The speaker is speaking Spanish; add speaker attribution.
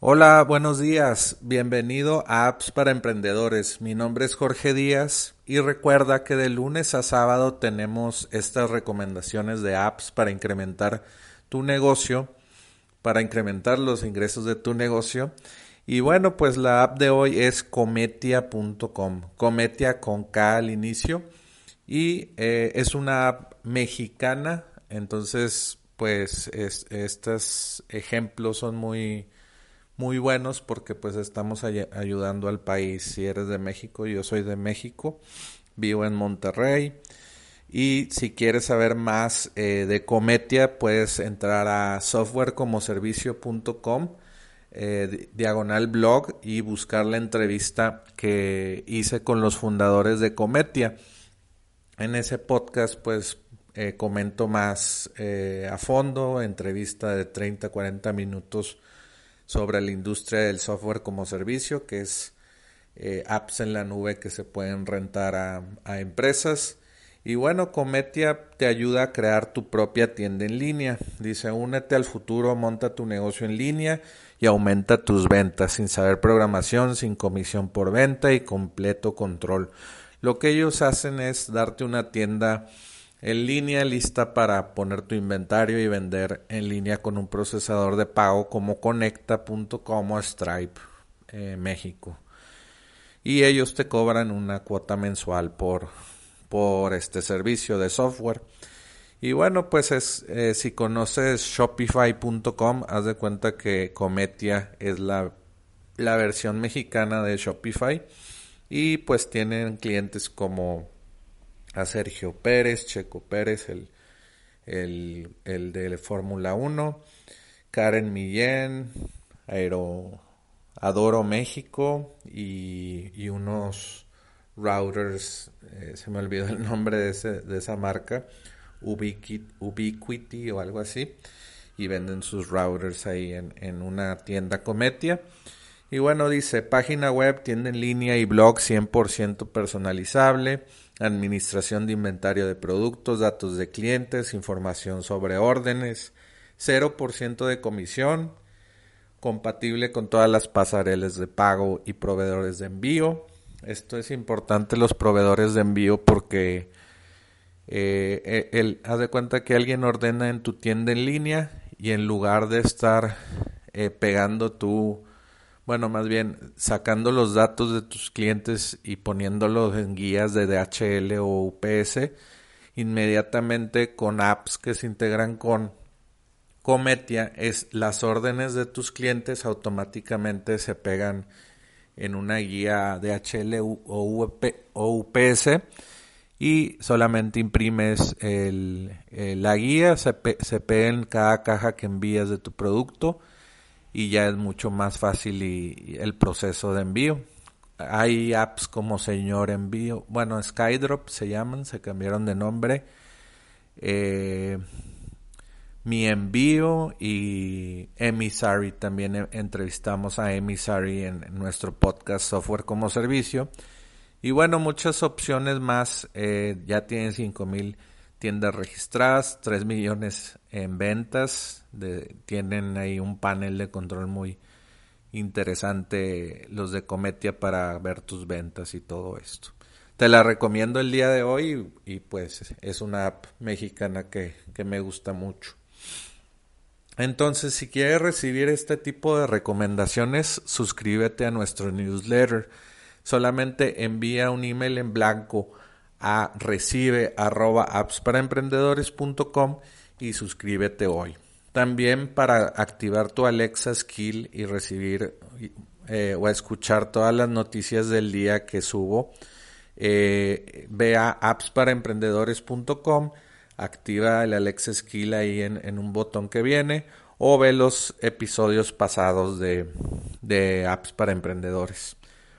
Speaker 1: Hola, buenos días. Bienvenido a Apps para Emprendedores. Mi nombre es Jorge Díaz y recuerda que de lunes a sábado tenemos estas recomendaciones de apps para incrementar tu negocio, para incrementar los ingresos de tu negocio. Y bueno, pues la app de hoy es cometia.com, cometia con K al inicio y eh, es una app mexicana, entonces pues estos ejemplos son muy muy buenos porque pues estamos ayudando al país. Si eres de México, yo soy de México, vivo en Monterrey. Y si quieres saber más eh, de Cometia, puedes entrar a softwarecomoservicio.com, eh, diagonal blog y buscar la entrevista que hice con los fundadores de Cometia. En ese podcast, pues eh, comento más a fondo, entrevista de 30, 40 minutos sobre la industria del software como servicio, que es eh, apps en la nube que se pueden rentar a, empresas. Y bueno, Cometia te ayuda a crear tu propia tienda en línea. Dice, únete al futuro, monta tu negocio en línea y aumenta tus ventas sin saber programación, sin comisión por venta y completo control. Lo que ellos hacen es darte una tienda en línea lista para poner tu inventario y vender en línea con un procesador de pago como Conecta.com o Stripe eh, México. Y ellos te cobran una cuota mensual por, por este servicio de software. Y bueno, pues es, eh, si conoces Shopify.com, haz de cuenta que Cometia es la, la versión mexicana de Shopify. Y pues tienen clientes como a Sergio Pérez, Checo Pérez, el, el, el de Fórmula 1, Karen Millén, Aero, Adoro México y, unos routers, eh, se me olvidó el nombre de, ese, de esa marca, Ubiquiti, o algo así, y venden sus routers ahí en, en una tienda Cometia. Y bueno, dice, página web, tienda en línea y blog 100% personalizable administración de inventario de productos, datos de clientes, información sobre órdenes, 0% de comisión, compatible con todas las pasarelas de pago y proveedores de envío. Esto es importante los proveedores de envío porque eh, el, haz de cuenta que alguien ordena en tu tienda en línea y en lugar de estar eh, pegando tu bueno, más bien sacando los datos de tus clientes y poniéndolos en guías de DHL o UPS, inmediatamente con apps que se integran con Cometia, las órdenes de tus clientes automáticamente se pegan en una guía DHL o, UPS y solamente imprimes el, la guía, se, se pega en cada caja que envías de tu producto y ya es mucho más fácil el proceso de envío. Hay apps como Señor Envío, bueno, Skydrop se llaman, se cambiaron de nombre. Eh, mi envío y Emisary también entrevistamos a Emisary en, nuestro podcast Software como Servicio. Y bueno, muchas opciones más. Eh, ya tienen 5000 tiendas registradas, 3 millones en ventas, tienen ahí un panel de control muy interesante los de Cometia para ver tus ventas y todo esto. Te la recomiendo el día de hoy y, pues es una app mexicana que, que me gusta mucho. Entonces, si quieres recibir este tipo de recomendaciones, suscríbete a nuestro newsletter. Solamente envía un email en blanco a recibe arroba y suscríbete hoy. También para activar tu Alexa Skill y recibir eh, o escuchar todas las noticias del día que subo, eh, ve a appsparaemprendedores.com, activa el Alexa Skill ahí en, un botón que viene o ve los episodios pasados de, de Apps para Emprendedores.